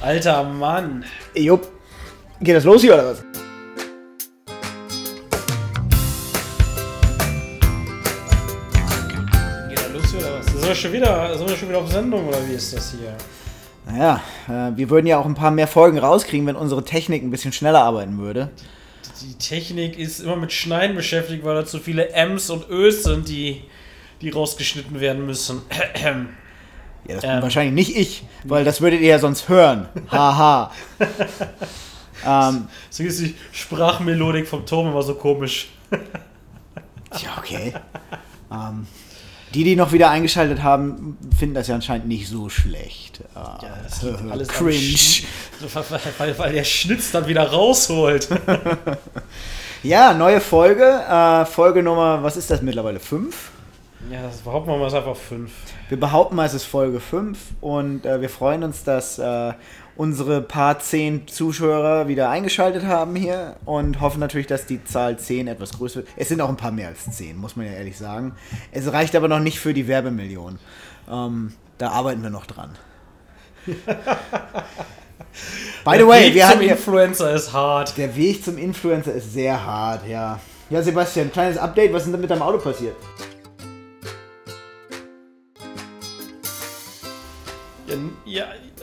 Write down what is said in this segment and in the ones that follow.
Alter Mann. Jupp. Geht das los hier oder was? Geht da los hier oder was? Sind wir schon wieder, sind wir schon wieder auf Sendung oder wie ist das hier? Naja, äh, wir würden ja auch ein paar mehr Folgen rauskriegen, wenn unsere Technik ein bisschen schneller arbeiten würde. Die Technik ist immer mit Schneiden beschäftigt, weil da zu viele M's und Ös sind, die, die rausgeschnitten werden müssen. Ja, das Ähm. bin wahrscheinlich nicht ich, weil das würdet ihr ja sonst hören. Haha. ähm, So ist die Sprachmelodik vom Turm immer so komisch. ja, okay. Ähm, die, die noch wieder eingeschaltet haben, finden das ja anscheinend nicht so schlecht. Äh, das liegt alles am cringe. Weil, weil, weil der Schnitz dann wieder rausholt. Ja, neue Folge. Äh, Folge Nummer, was ist das mittlerweile? Fünf? Ja, das behaupten wir mal ist einfach fünf. Wir behaupten mal, es ist Folge 5 und äh, wir freuen uns, dass äh, unsere paar 10 Zuschauer wieder eingeschaltet haben hier und hoffen natürlich, dass die Zahl 10 etwas größer wird. Es sind auch ein paar mehr als 10, muss man ja ehrlich sagen. Es reicht aber noch nicht für die Werbemillion. Ähm, da arbeiten wir noch dran. By the Der way, Weg wir zum Influencer ist hart. der Weg zum Influencer ist sehr hart, ja. Ja, Sebastian, kleines Update, was ist denn mit deinem Auto passiert?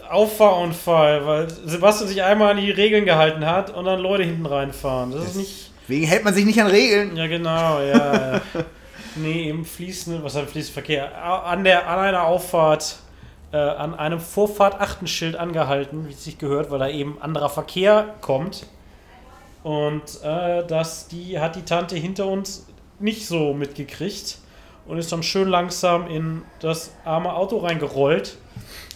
Auffahrunfall, weil Sebastian sich einmal an die Regeln gehalten hat und dann Leute hinten reinfahren. Das ist nicht. Wegen hält man sich nicht an Regeln. Ja, genau, ja. nee, im fließenden, was heißt fließender Verkehr? An, der, an einer Auffahrt, äh, an einem Vorfahrt-Achtenschild angehalten, wie es sich gehört, weil da eben anderer Verkehr kommt. Und äh, das, die hat die Tante hinter uns nicht so mitgekriegt und ist dann schön langsam in das arme Auto reingerollt.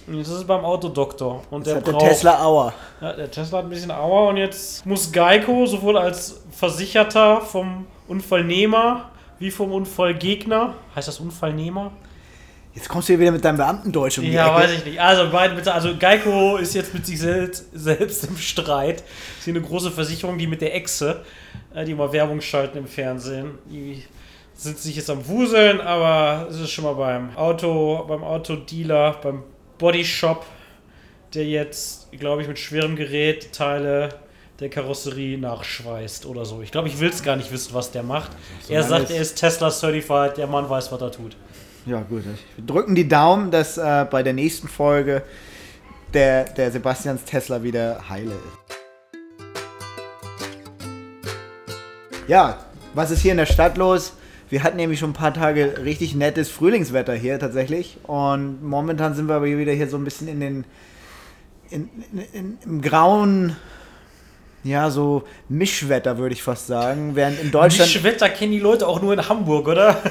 Und jetzt ist es beim Autodoktor. Und Das der hat der braucht, Tesla Auer. ja, der Tesla hat ein bisschen Aua und jetzt muss Geico sowohl als Versicherter vom Unfallnehmer wie vom Unfallgegner, heißt das Unfallnehmer? Jetzt kommst du hier wieder mit deinem Beamtendeutsch um die Ja, Ecke. weiß ich nicht. Also, also Geico ist jetzt mit sich selbst, selbst im Streit. ist hier eine große Versicherung, die mit der Echse, äh, die mal Werbung schalten im Fernsehen, die sind sich jetzt am Wuseln, aber es ist schon mal beim Auto, beim Autodealer, beim Bodyshop, der jetzt, glaube ich, mit schwerem Gerät Teile der Karosserie nachschweißt oder so. Ich glaube, ich will es gar nicht wissen, was der macht. er Solange sagt, er ist Tesla Certified, der Mann weiß, was er tut. Ja, gut. Wir drücken die Daumen, dass äh, bei der nächsten Folge der, der Sebastians Tesla wieder heile ist. Ja, was ist hier in der Stadt los? Wir hatten nämlich schon ein paar Tage richtig nettes Frühlingswetter hier tatsächlich. Und momentan sind wir aber wieder hier so ein bisschen in den. In, in, in, im grauen. Ja, so Mischwetter würde ich fast sagen. Während in Deutschland. Mischwetter kennen die Leute auch nur in Hamburg, oder?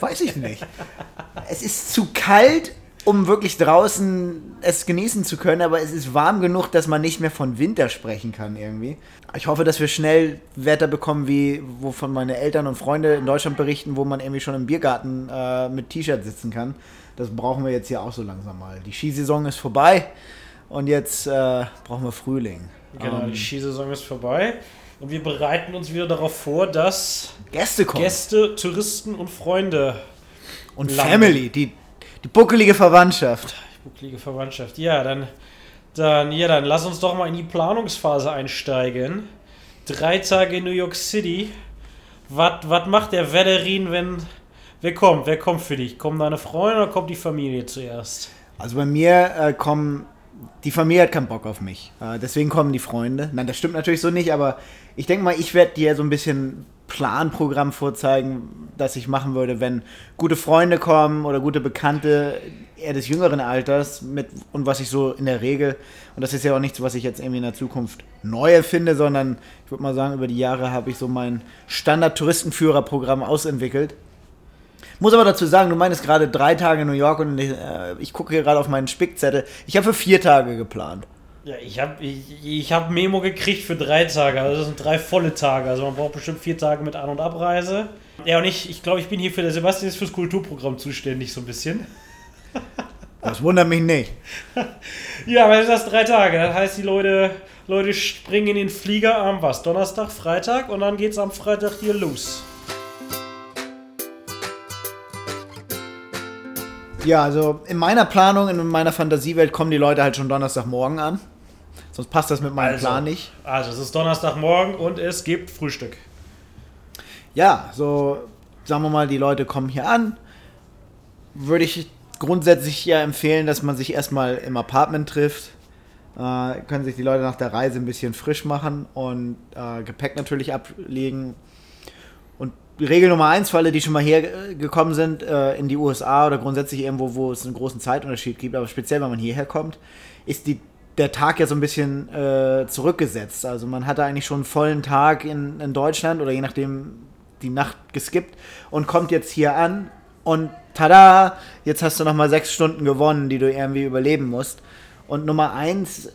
Weiß ich nicht. Es ist zu kalt, um wirklich draußen es genießen zu können, aber es ist warm genug, dass man nicht mehr von Winter sprechen kann irgendwie. Ich hoffe, dass wir schnell Wetter bekommen, wie wovon meine Eltern und Freunde in Deutschland berichten, wo man irgendwie schon im Biergarten äh, mit T-Shirt sitzen kann. Das brauchen wir jetzt hier auch so langsam mal. Die Skisaison ist vorbei und jetzt äh, brauchen wir Frühling. Genau, Ähm, die Skisaison ist vorbei. Und wir bereiten uns wieder darauf vor, dass Gäste kommen. Gäste, Touristen und Freunde, und Land. Family, die, die buckelige Verwandtschaft. bucklige Verwandtschaft, ja, dann, dann, ja, dann lass uns doch mal in die Planungsphase einsteigen. Drei Tage in New York City. Was macht der Wedderin, wenn. Wer kommt? Wer kommt für dich? Kommen deine Freunde oder kommt die Familie zuerst? Also bei mir äh, kommen, die Familie hat keinen Bock auf mich. Äh, deswegen kommen die Freunde. Nein, das stimmt natürlich so nicht, aber ich denke mal, ich werde dir so ein bisschen Planprogramm vorzeigen, das ich machen würde, wenn gute Freunde kommen oder gute Bekannte eher des jüngeren Alters mit und was ich so in der Regel, und das ist ja auch nichts, was ich jetzt irgendwie in der Zukunft neu erfinde, sondern ich würde mal sagen, über die Jahre habe ich so mein Standard-Touristenführerprogramm ausentwickelt. Muss aber dazu sagen, du meinst gerade drei Tage in New York und äh, ich gucke hier gerade auf meinen Spickzettel. Ich habe für vier Tage geplant. Ja, ich habe ich, ich hab Memo gekriegt für drei Tage. Also das sind drei volle Tage. Also man braucht bestimmt vier Tage mit An- und Abreise. Ja, und ich, ich glaube, ich bin hier für der Sebastian ist fürs Kulturprogramm zuständig, so ein bisschen. Das wundert mich nicht. Ja, aber das ist das drei Tage. Das heißt, die Leute, Leute springen in den Flieger am was? Donnerstag, Freitag und dann geht's am Freitag hier los. Ja, also in meiner Planung, in meiner Fantasiewelt kommen die Leute halt schon Donnerstagmorgen an. Sonst passt das mit meinem Also. Plan nicht. Also, es ist Donnerstagmorgen und es gibt Frühstück. Ja, so sagen wir mal, die Leute kommen hier an. Würde ich grundsätzlich ja empfehlen, dass man sich erstmal im Apartment trifft. Äh, können sich die Leute nach der Reise ein bisschen frisch machen und äh, Gepäck natürlich ablegen. Regel Nummer eins für alle, die schon mal hergekommen sind äh, in die USA oder grundsätzlich irgendwo, wo es einen großen Zeitunterschied gibt, aber speziell, wenn man hierher kommt, ist die, der Tag ja so ein bisschen äh, zurückgesetzt. Also man hatte eigentlich schon einen vollen Tag in, in Deutschland oder je nachdem die Nacht geskippt und kommt jetzt hier an und tada, jetzt hast du nochmal sechs Stunden gewonnen, die du irgendwie überleben musst. Und Nummer eins,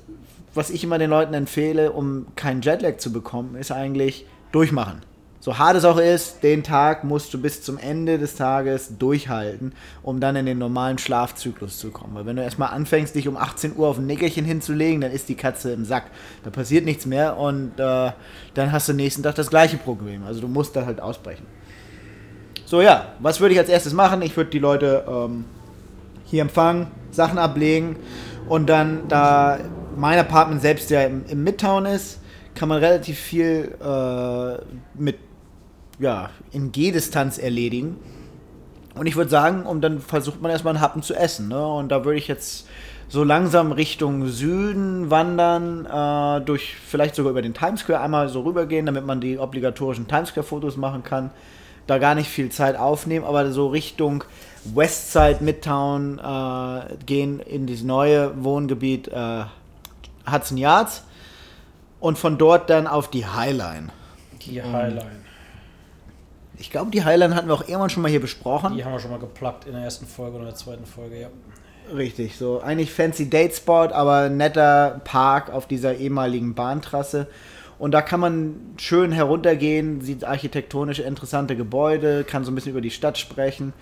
was ich immer den Leuten empfehle, um keinen Jetlag zu bekommen, ist eigentlich durchmachen. So hart es auch ist, den Tag musst du bis zum Ende des Tages durchhalten, um dann in den normalen Schlafzyklus zu kommen. Weil wenn du erstmal anfängst, dich um 18 Uhr auf ein Nickerchen hinzulegen, dann ist die Katze im Sack. Da passiert nichts mehr und äh, dann hast du nächsten Tag das gleiche Problem. Also du musst da halt ausbrechen. So ja, was würde ich als erstes machen? Ich würde die Leute ähm, hier empfangen, Sachen ablegen und dann, da mein Apartment selbst ja im, im Midtown ist, kann man relativ viel äh, mit ja, in Gehdistanz erledigen. Und ich würde sagen, und dann versucht man erstmal einen Happen zu essen. Ne? Und da würde ich jetzt so langsam Richtung Süden wandern, äh, durch vielleicht sogar über den Times Square einmal so rübergehen, damit man die obligatorischen Times Square Fotos machen kann. Da gar nicht viel Zeit aufnehmen, aber so Richtung Westside, Midtown äh, gehen in dieses neue Wohngebiet äh, Hudson Yards und von dort dann auf die Highline. Die Highline. Ich glaube, die Highline hatten wir auch irgendwann schon mal hier besprochen. Die haben wir schon mal geplagt in der ersten Folge oder der zweiten Folge, ja. Richtig, so eigentlich fancy Date Spot, aber netter Park auf dieser ehemaligen Bahntrasse. Und da kann man schön heruntergehen, sieht architektonisch interessante Gebäude, kann so ein bisschen über die Stadt sprechen.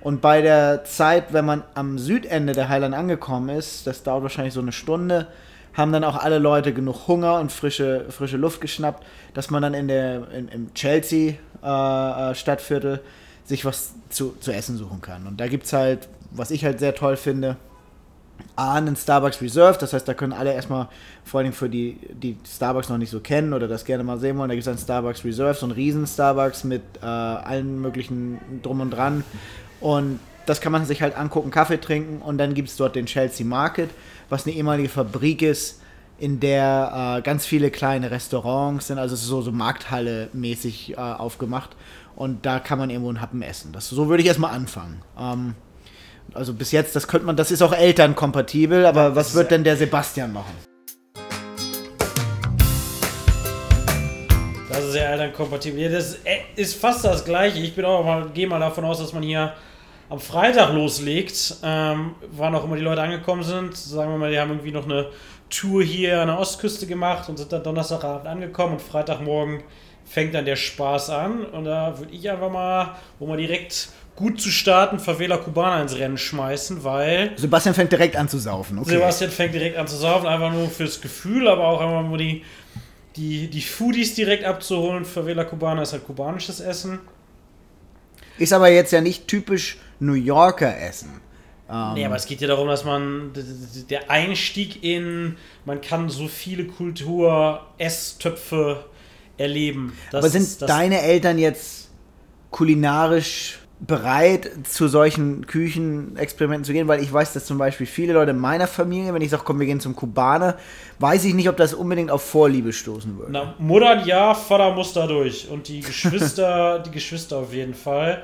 Und bei der Zeit, wenn man am Südende der Highland angekommen ist, das dauert wahrscheinlich so eine Stunde, haben dann auch alle Leute genug Hunger und frische, frische Luft geschnappt, dass man dann in der, in, im Chelsea äh, äh, Stadtviertel sich was zu, zu essen suchen kann. Und da gibt es halt, was ich halt sehr toll finde, A, einen Starbucks Reserve, das heißt, da können alle erstmal, vor allem für die, die Starbucks noch nicht so kennen oder das gerne mal sehen wollen, da gibt es einen Starbucks Reserve, so einen riesen Starbucks mit äh, allen möglichen Drum und Dran. Und das kann man sich halt angucken, Kaffee trinken und dann gibt es dort den Chelsea Market, was eine ehemalige Fabrik ist, in der äh, ganz viele kleine Restaurants sind, also es ist so, so Markthalle-mäßig äh, aufgemacht und da kann man irgendwo einen Happen essen. Das, so würde ich erstmal anfangen. Ähm, also bis jetzt, das könnte man, das ist auch elternkompatibel, aber was wird denn der Sebastian machen? Das ist ja elternkompatibel. Ja, das ist fast das gleiche. Ich bin auch mal, gehe mal davon aus, dass man hier am Freitag loslegt, ähm, wann auch immer die Leute angekommen sind. Sagen wir mal, die haben irgendwie noch eine Tour hier an der Ostküste gemacht und sind dann Donnerstagabend angekommen und Freitagmorgen fängt dann der Spaß an. Und da würde ich einfach mal, wo man direkt gut zu starten, Favela Cubana ins Rennen schmeißen, weil Sebastian fängt direkt an zu saufen. Okay. Sebastian fängt direkt an zu saufen, einfach nur fürs Gefühl, aber auch einfach nur die, die, die Foodies direkt abzuholen. Favela Cubana ist halt kubanisches Essen. Ist aber jetzt ja nicht typisch New Yorker Essen. Ähm, Nee, aber es geht ja darum, dass man der Einstieg in, man kann so viele Kultur-Esstöpfe erleben. Das aber sind ist deine Eltern jetzt kulinarisch bereit, zu solchen Küchenexperimenten zu gehen? Weil ich weiß, dass zum Beispiel viele Leute in meiner Familie, wenn ich sage, komm, wir gehen zum Kubaner, weiß ich nicht, ob das unbedingt auf Vorliebe stoßen würde. Na, Mutter ja, Vater muss da durch. Und die Geschwister, die Geschwister auf jeden Fall.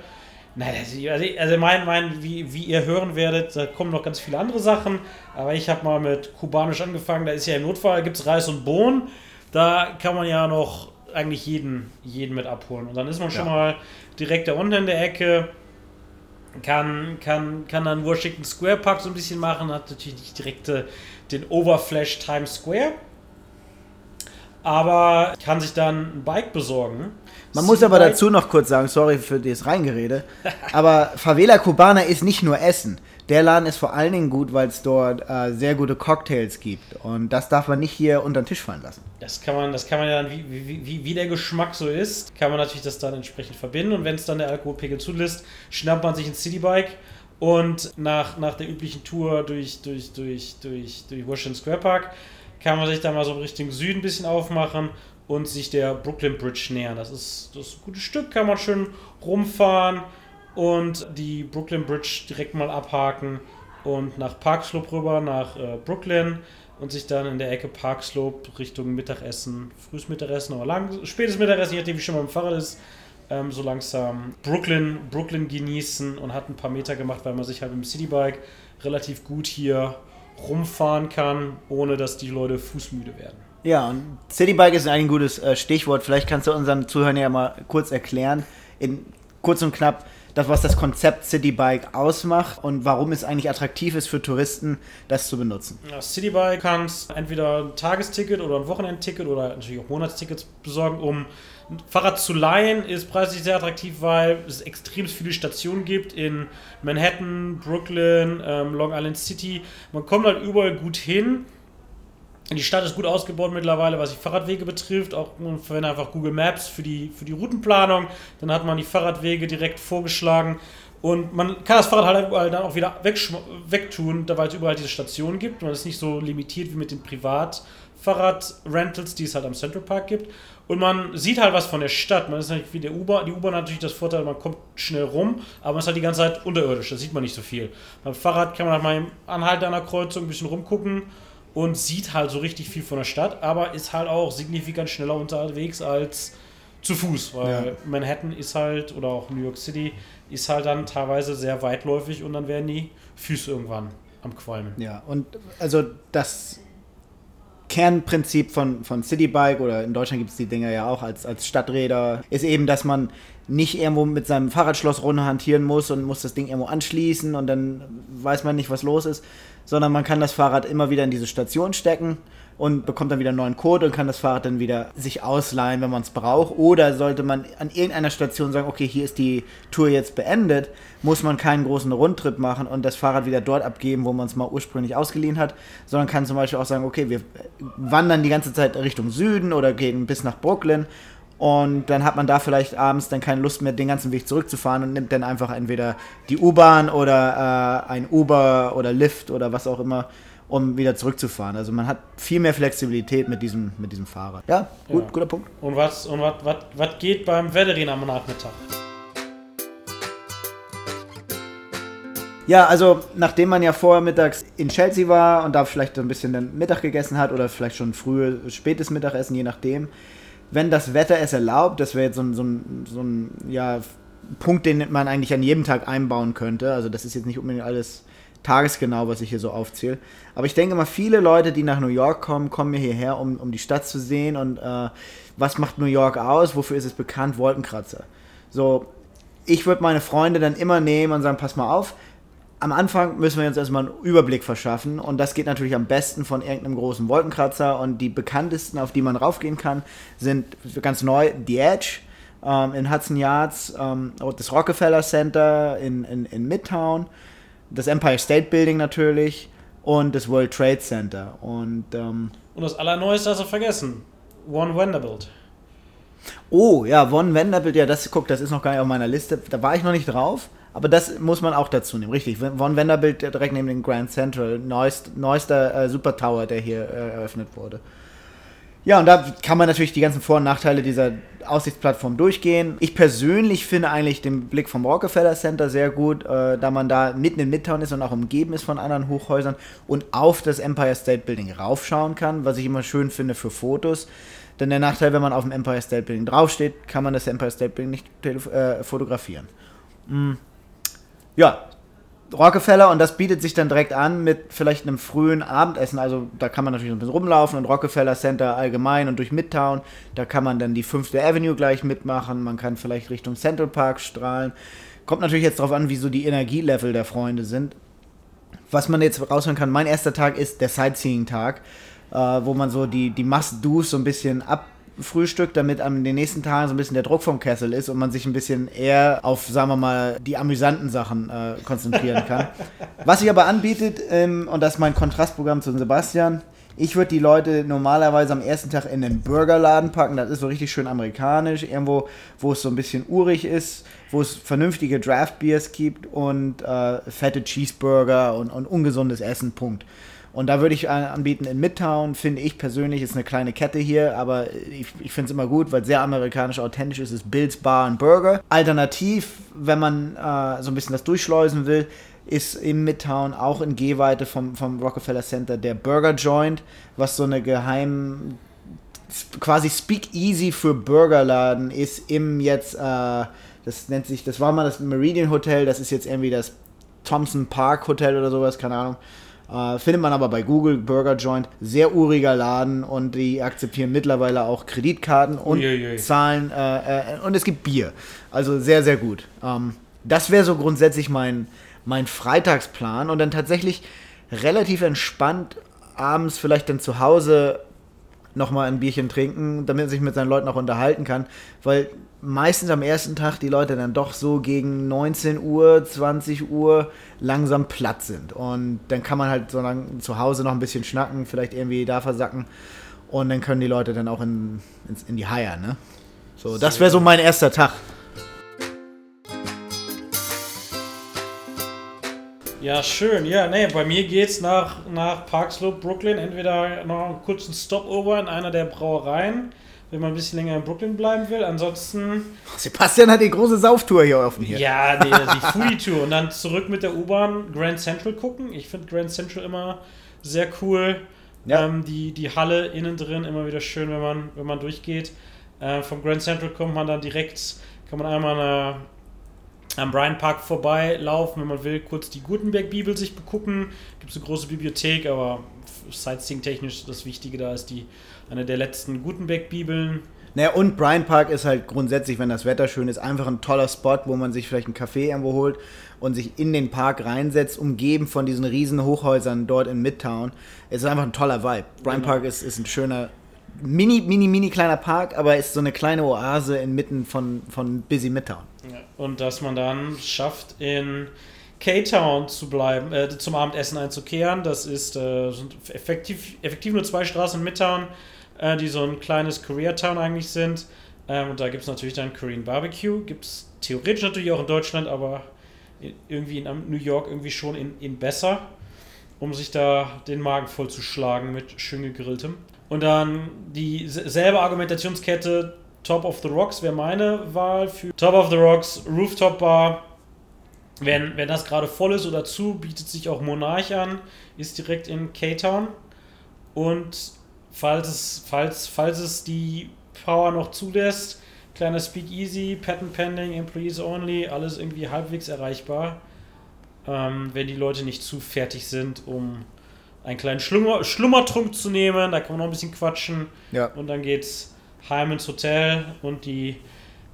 Nein, also, also mein, mein, wie, wie ihr hören werdet, da kommen noch ganz viele andere Sachen. Aber ich habe mal mit Kubanisch angefangen. Da ist ja im Notfall, gibt es Reis und Bohnen. Da kann man ja noch eigentlich jeden, jeden mit abholen. Und dann ist man schon Ja. mal direkt da unten in der Ecke. Kann, kann, kann dann Washington Square Park so ein bisschen machen. Hat natürlich nicht direkt äh, den Overflash Times Square aber kann sich dann ein Bike besorgen. Man muss aber dazu noch kurz sagen, sorry für das Reingerede, aber Favela Cubana ist nicht nur Essen. Der Laden ist vor allen Dingen gut, weil es dort äh, sehr gute Cocktails gibt. Und das darf man nicht hier unter den Tisch fallen lassen. Das kann man, das kann man ja dann, wie, wie, wie, wie der Geschmack so ist, kann man natürlich das dann entsprechend verbinden. Und wenn es dann der Alkoholpegel zulässt, schnappt man sich ein Citybike Und nach, nach der üblichen Tour durch, durch, durch, durch, durch Washington Square Park kann man sich da mal so Richtung Süden ein bisschen aufmachen und sich der Brooklyn Bridge nähern. Das ist, das ist ein gutes Stück, kann man schön rumfahren und die Brooklyn Bridge direkt mal abhaken und nach Park Slope rüber, nach äh, Brooklyn und sich dann in der Ecke Park Slope Richtung Mittagessen, frühes Mittagessen oder lang, spätes Mittagessen, je nachdem wie schon mal im Fahrrad ist, ähm, so langsam Brooklyn, Brooklyn genießen und hat ein paar Meter gemacht, weil man sich halt mit dem Citybike relativ gut hier rumfahren kann, ohne dass die Leute fußmüde werden. Ja, und Citybike ist ein gutes äh, Stichwort. Vielleicht kannst du unseren Zuhörern ja mal kurz erklären, in kurz und knapp, das, was das Konzept Citybike ausmacht und warum es eigentlich attraktiv ist für Touristen, das zu benutzen. Ja, Citybike kannst entweder ein Tagesticket oder ein Wochenendticket oder natürlich auch Monatstickets besorgen, um ein Fahrrad zu leihen. Ist preislich sehr attraktiv, weil es extrem viele Stationen gibt in Manhattan, Brooklyn, ähm, Long Island City. Man kommt halt überall gut hin. Die Stadt ist gut ausgebaut mittlerweile, was die Fahrradwege betrifft. Auch wenn einfach Google Maps für die, für die Routenplanung, dann hat man die Fahrradwege direkt vorgeschlagen. Und man kann das Fahrrad halt überall dann auch wieder wegtun, weil es überall diese Stationen gibt. Man ist nicht so limitiert wie mit den Privatfahrrad-Rentals, die es halt am Central Park gibt. Und man sieht halt was von der Stadt. Man ist nicht wie der U-Bahn. Die U-Bahn hat natürlich das Vorteil, man kommt schnell rum, aber man ist halt die ganze Zeit unterirdisch. Da sieht man nicht so viel. Beim Fahrrad kann man halt mal anhalten an der Kreuzung, ein bisschen rumgucken und sieht halt so richtig viel von der Stadt, aber ist halt auch signifikant schneller unterwegs als zu Fuß, weil ja. Manhattan ist halt, oder auch New York City, ist halt dann teilweise sehr weitläufig und dann werden die Füße irgendwann am Qualmen. Ja, und also das Kernprinzip von, von Citybike oder in Deutschland gibt es die Dinger ja auch als, als Stadträder, ist eben, dass man nicht irgendwo mit seinem Fahrradschloss runterhantieren muss und muss das Ding irgendwo anschließen und dann weiß man nicht, was los ist, sondern man kann das Fahrrad immer wieder in diese Station stecken und bekommt dann wieder einen neuen Code und kann das Fahrrad dann wieder sich ausleihen, wenn man es braucht. Oder sollte man an irgendeiner Station sagen, okay, hier ist die Tour jetzt beendet, muss man keinen großen Rundtrip machen und das Fahrrad wieder dort abgeben, wo man es mal ursprünglich ausgeliehen hat, sondern kann zum Beispiel auch sagen, okay, wir wandern die ganze Zeit Richtung Süden oder gehen bis nach Brooklyn und dann hat man da vielleicht abends dann keine Lust mehr, den ganzen Weg zurückzufahren und nimmt dann einfach entweder die U-Bahn oder äh, ein Uber oder Lyft oder was auch immer, um wieder zurückzufahren. Also man hat viel mehr Flexibilität mit diesem, mit diesem Fahrrad. Ja, gut, ja. guter Punkt. Und was, und was, was, was geht beim Wettering am Nachmittag? Ja, also nachdem man ja vorher mittags in Chelsea war und da vielleicht ein bisschen Mittag gegessen hat oder vielleicht schon frühes, spätes Mittagessen, je nachdem, wenn das Wetter es erlaubt, das wäre jetzt so ein, so ein, so ein ja, Punkt, den man eigentlich an jedem Tag einbauen könnte. Also das ist jetzt nicht unbedingt alles tagesgenau, was ich hier so aufzähle. Aber ich denke mal, viele Leute, die nach New York kommen, kommen hierher, um, um die Stadt zu sehen. Und äh, was macht New York aus? Wofür ist es bekannt? Wolkenkratzer. So, ich würde meine Freunde dann immer nehmen und sagen, pass mal auf, am Anfang müssen wir uns erstmal einen Überblick verschaffen und das geht natürlich am besten von irgendeinem großen Wolkenkratzer und die bekanntesten, auf die man raufgehen kann, sind ganz neu The Edge ähm, in Hudson Yards, ähm, das Rockefeller Center in, in, in Midtown, das Empire State Building natürlich und das World Trade Center und ähm, und das Allerneueste hast du vergessen, One Vanderbilt. Oh, ja, One Vanderbilt, ja, das, guck, das ist noch gar nicht auf meiner Liste. Da war ich noch nicht drauf. Aber das muss man auch dazu nehmen, richtig. Von Vanderbilt direkt neben dem Grand Central, neuest, neuester äh, Super Tower, der hier äh, eröffnet wurde. Ja, und da kann man natürlich die ganzen Vor- und Nachteile dieser Aussichtsplattform durchgehen. Ich persönlich finde eigentlich den Blick vom Rockefeller Center sehr gut, äh, da man da mitten in Midtown ist und auch umgeben ist von anderen Hochhäusern und auf das Empire State Building raufschauen kann, was ich immer schön finde für Fotos. Denn der Nachteil, wenn man auf dem Empire State Building draufsteht, kann man das Empire State Building nicht äh, fotografieren. Mm ja, Rockefeller und das bietet sich dann direkt an mit vielleicht einem frühen Abendessen. Also da kann man natürlich ein bisschen rumlaufen und Rockefeller Center allgemein und durch Midtown. Da kann man dann die 5. Avenue gleich mitmachen. Man kann vielleicht Richtung Central Park strahlen. Kommt natürlich jetzt darauf an, wie so die Energielevel der Freunde sind. Was man jetzt raushören kann, mein erster Tag ist der Sightseeing-Tag, äh, wo man so die, die Must-Dos so ein bisschen ab Frühstück, damit an den nächsten Tagen so ein bisschen der Druck vom Kessel ist und man sich ein bisschen eher auf, sagen wir mal, die amüsanten Sachen äh, konzentrieren kann. Was sich aber anbietet, ähm, und das ist mein Kontrastprogramm zu Sebastian, Ich würde die Leute normalerweise am ersten Tag in den Burgerladen packen. Das ist so richtig schön amerikanisch. Irgendwo, wo es so ein bisschen urig ist, wo es vernünftige Draft Beers gibt und äh, fette Cheeseburger und, und ungesundes Essen. Punkt. Und da würde ich anbieten in Midtown, finde ich persönlich, ist eine kleine Kette hier, aber ich, ich finde es immer gut, weil sehr amerikanisch authentisch ist, ist Bill's Bar and Burger. Alternativ, wenn man äh, so ein bisschen das durchschleusen will, ist im Midtown auch in Gehweite vom, vom Rockefeller Center der Burger Joint, was so eine geheim quasi Speakeasy für Burgerladen ist im jetzt, äh, das nennt sich, das war mal das Meridian Hotel, das ist jetzt irgendwie das Thompson Park Hotel oder sowas, keine Ahnung. Äh, findet man aber bei Google, Burger Joint, sehr uriger Laden und die akzeptieren mittlerweile auch Kreditkarten und Uiuiui. zahlen äh, äh, und es gibt Bier. Also sehr, sehr gut. Ähm, das wäre so grundsätzlich mein, mein Freitagsplan und dann tatsächlich relativ entspannt abends vielleicht dann zu Hause nochmal ein Bierchen trinken, damit man sich mit seinen Leuten auch unterhalten kann, weil meistens am ersten Tag die Leute dann doch so gegen 19 Uhr, 20 Uhr langsam platt sind. Und dann kann man halt so lang zu Hause noch ein bisschen schnacken, vielleicht irgendwie da versacken. Und dann können die Leute dann auch in, in, in die Haier, ne? So, das wäre so mein erster Tag. Ja, schön. Ja, nee, bei mir geht's nach, nach Park Slope, Brooklyn. Entweder noch einen kurzen Stopover in einer der Brauereien wenn man ein bisschen länger in Brooklyn bleiben will. Ansonsten. Sebastian hat die große Sauftour hier offen hier. Ja, die, die Foodie-Tour. Und dann zurück mit der U-Bahn Grand Central gucken. Ich finde Grand Central immer sehr cool. Ja. Ähm, die, die Halle innen drin immer wieder schön, wenn man, wenn man durchgeht. Äh, vom Grand Central kommt man dann direkt, kann man einmal eine, am Bryant Park vorbeilaufen, wenn man will, kurz die Gutenberg-Bibel sich begucken. Gibt es eine große Bibliothek, aber Sightseeing-technisch das Wichtige da ist die eine der letzten Gutenberg-Bibeln. Naja, und Bryant Park ist halt grundsätzlich, wenn das Wetter schön ist, einfach ein toller Spot, wo man sich vielleicht einen Kaffee irgendwo holt und sich in den Park reinsetzt, umgeben von diesen riesen Hochhäusern dort in Midtown. Es ist einfach ein toller Vibe. Bryant genau. Park ist, ist ein schöner, mini, mini, mini kleiner Park, aber ist so eine kleine Oase inmitten von, von busy Midtown. Und dass man dann schafft, in K-Town zu bleiben, äh, zum Abendessen einzukehren. Das ist äh, sind effektiv, effektiv nur zwei Straßen in Midtown äh, die so ein kleines Koreatown eigentlich sind. Ähm, und da gibt es natürlich dann Korean Barbecue. Gibt es theoretisch natürlich auch in Deutschland, aber irgendwie in New York irgendwie schon in, in besser, um sich da den Magen vollzuschlagen mit schön gegrilltem. Und dann dieselbe Argumentationskette Top of the Rocks wäre meine Wahl für Top of the Rocks Rooftop Bar. Wenn, wenn das gerade voll ist oder zu, bietet sich auch Monarch an, ist direkt in K-Town. Und falls es, falls, falls es die Power noch zulässt. Kleiner Speakeasy, Patent Pending, Employees Only, alles irgendwie halbwegs erreichbar. Ähm, wenn die Leute nicht zu fertig sind, um einen kleinen Schlummer, Schlummertrunk zu nehmen, da kann man noch ein bisschen quatschen. Ja. Und dann geht's heim ins Hotel und die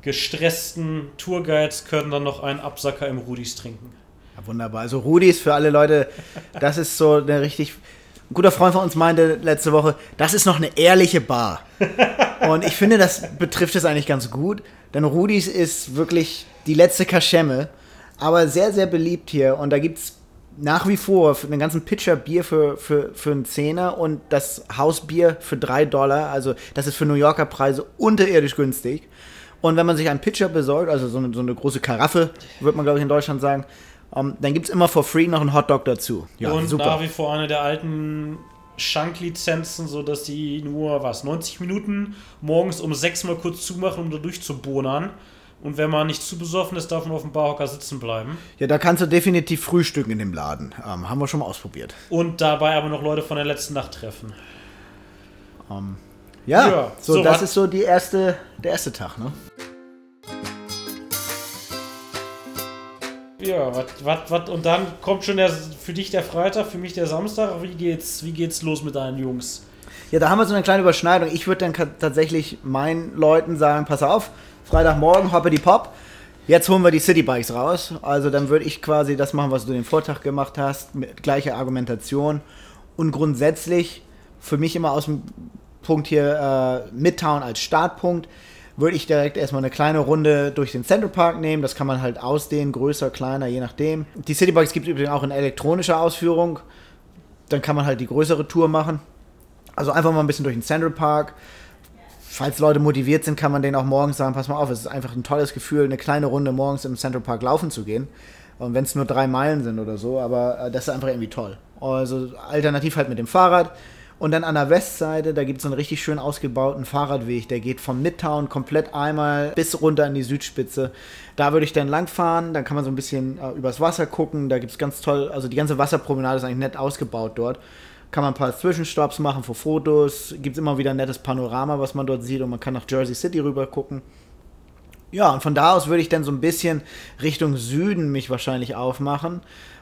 gestressten Tourguides können dann noch einen Absacker im Rudis trinken. Ja, wunderbar. Also Rudis für alle Leute, das ist so eine richtig ein guter Freund von uns meinte letzte Woche, das ist noch eine ehrliche Bar. Und ich finde, das betrifft es eigentlich ganz gut, denn Rudis ist wirklich die letzte Kaschemme, aber sehr, sehr beliebt hier. Und da gibt es nach wie vor einen ganzen Pitcher Bier für, für, für einen Zehner und das Hausbier für drei Dollar. Also, das ist für New Yorker Preise unterirdisch günstig. Und wenn man sich einen Pitcher besorgt, also so eine, so eine große Karaffe, wird man, glaube ich, in Deutschland sagen, um, ähm, dann gibt es immer for free noch einen Hotdog dazu. Ja, und super. nach wie vor eine der alten Schanklizenzen, sodass die nur, was, 90 Minuten morgens um 6 mal kurz zumachen, um da durchzubohnern. Und wenn man nicht zu besoffen ist, darf man auf dem Barhocker sitzen bleiben. Ja, da kannst du definitiv frühstücken in dem Laden. Ähm, haben wir schon mal ausprobiert. Und dabei aber noch Leute von der letzten Nacht treffen. Ähm, ja, ja, so, so das ist so die erste, der erste Tag, ne? Ja, wat, wat, und dann kommt schon der, für dich der Freitag, für mich der Samstag. Wie geht's, wie geht's los mit deinen Jungs? Ja, da haben wir so eine kleine Überschneidung. Ich würde dann tatsächlich meinen Leuten sagen: Pass auf, Freitagmorgen, hoppe die Pop. Jetzt holen wir die Citybikes raus. Also dann würde ich quasi das machen, was du den Vortag gemacht hast, mit gleicher Argumentation. Und grundsätzlich für mich immer aus dem Punkt hier äh, Midtown als Startpunkt würde ich direkt erstmal eine kleine Runde durch den Central Park nehmen. Das kann man halt ausdehnen, größer, kleiner, je nachdem. Die Citybikes gibt es übrigens auch in elektronischer Ausführung. Dann kann man halt die größere Tour machen. Also einfach mal ein bisschen durch den Central Park. Falls Leute motiviert sind, kann man denen auch morgens sagen, pass mal auf, es ist einfach ein tolles Gefühl, eine kleine Runde morgens im Central Park laufen zu gehen. Und wenn es nur drei Meilen sind oder so, aber äh, das ist einfach irgendwie toll. Also alternativ halt mit dem Fahrrad. Und dann an der Westseite, da gibt es einen richtig schön ausgebauten Fahrradweg, der geht von Midtown komplett einmal bis runter in die Südspitze. Da würde ich dann langfahren, dann kann man so ein bisschen äh, übers Wasser gucken. Da gibt es ganz toll, also die ganze Wasserpromenade ist eigentlich nett ausgebaut dort. Kann man ein paar Zwischenstopps machen für Fotos. Gibt es immer wieder ein nettes Panorama, was man dort sieht und man kann nach Jersey City rüber gucken. Ja, und von da aus würde ich dann so ein bisschen Richtung Süden mich wahrscheinlich aufmachen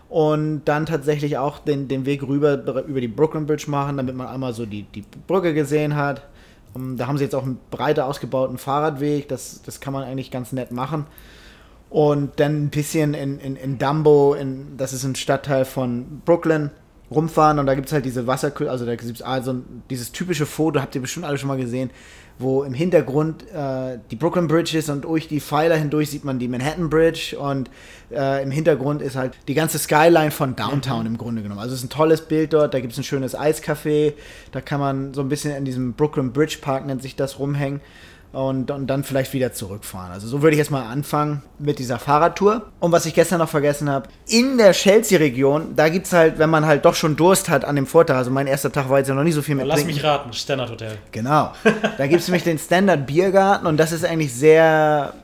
und dann tatsächlich auch den, den Weg rüber über die Brooklyn Bridge machen, damit man einmal so die, die Brücke gesehen hat. Ähm, da haben sie jetzt auch einen breiter ausgebauten Fahrradweg, das, das kann man eigentlich ganz nett machen. Und dann ein bisschen in, in, in Dumbo, in, das ist ein Stadtteil von Brooklyn, rumfahren und da gibt es halt diese Wasserkühe, also da gibt es also dieses typische Foto, habt ihr bestimmt alle schon mal gesehen, wo im Hintergrund äh, die Brooklyn Bridge ist und durch die Pfeiler hindurch sieht man die Manhattan Bridge und äh, im Hintergrund ist halt die ganze Skyline von Downtown mhm. im Grunde genommen. Also es ist ein tolles Bild dort, da gibt es ein schönes Eiscafé, da kann man so ein bisschen in diesem Brooklyn Bridge Park, nennt sich das, rumhängen und, und dann vielleicht wieder zurückfahren. Also so würde ich jetzt mal anfangen mit dieser Fahrradtour. Und was ich gestern noch vergessen habe, in der Chelsea-Region, da gibt es halt, wenn man halt doch schon Durst hat an dem Vortag, also mein erster Tag war jetzt ja noch nicht so viel mit Lass trinken. mich raten, Standard Hotel. Genau. Da gibt es nämlich den Standard Biergarten und das ist eigentlich sehr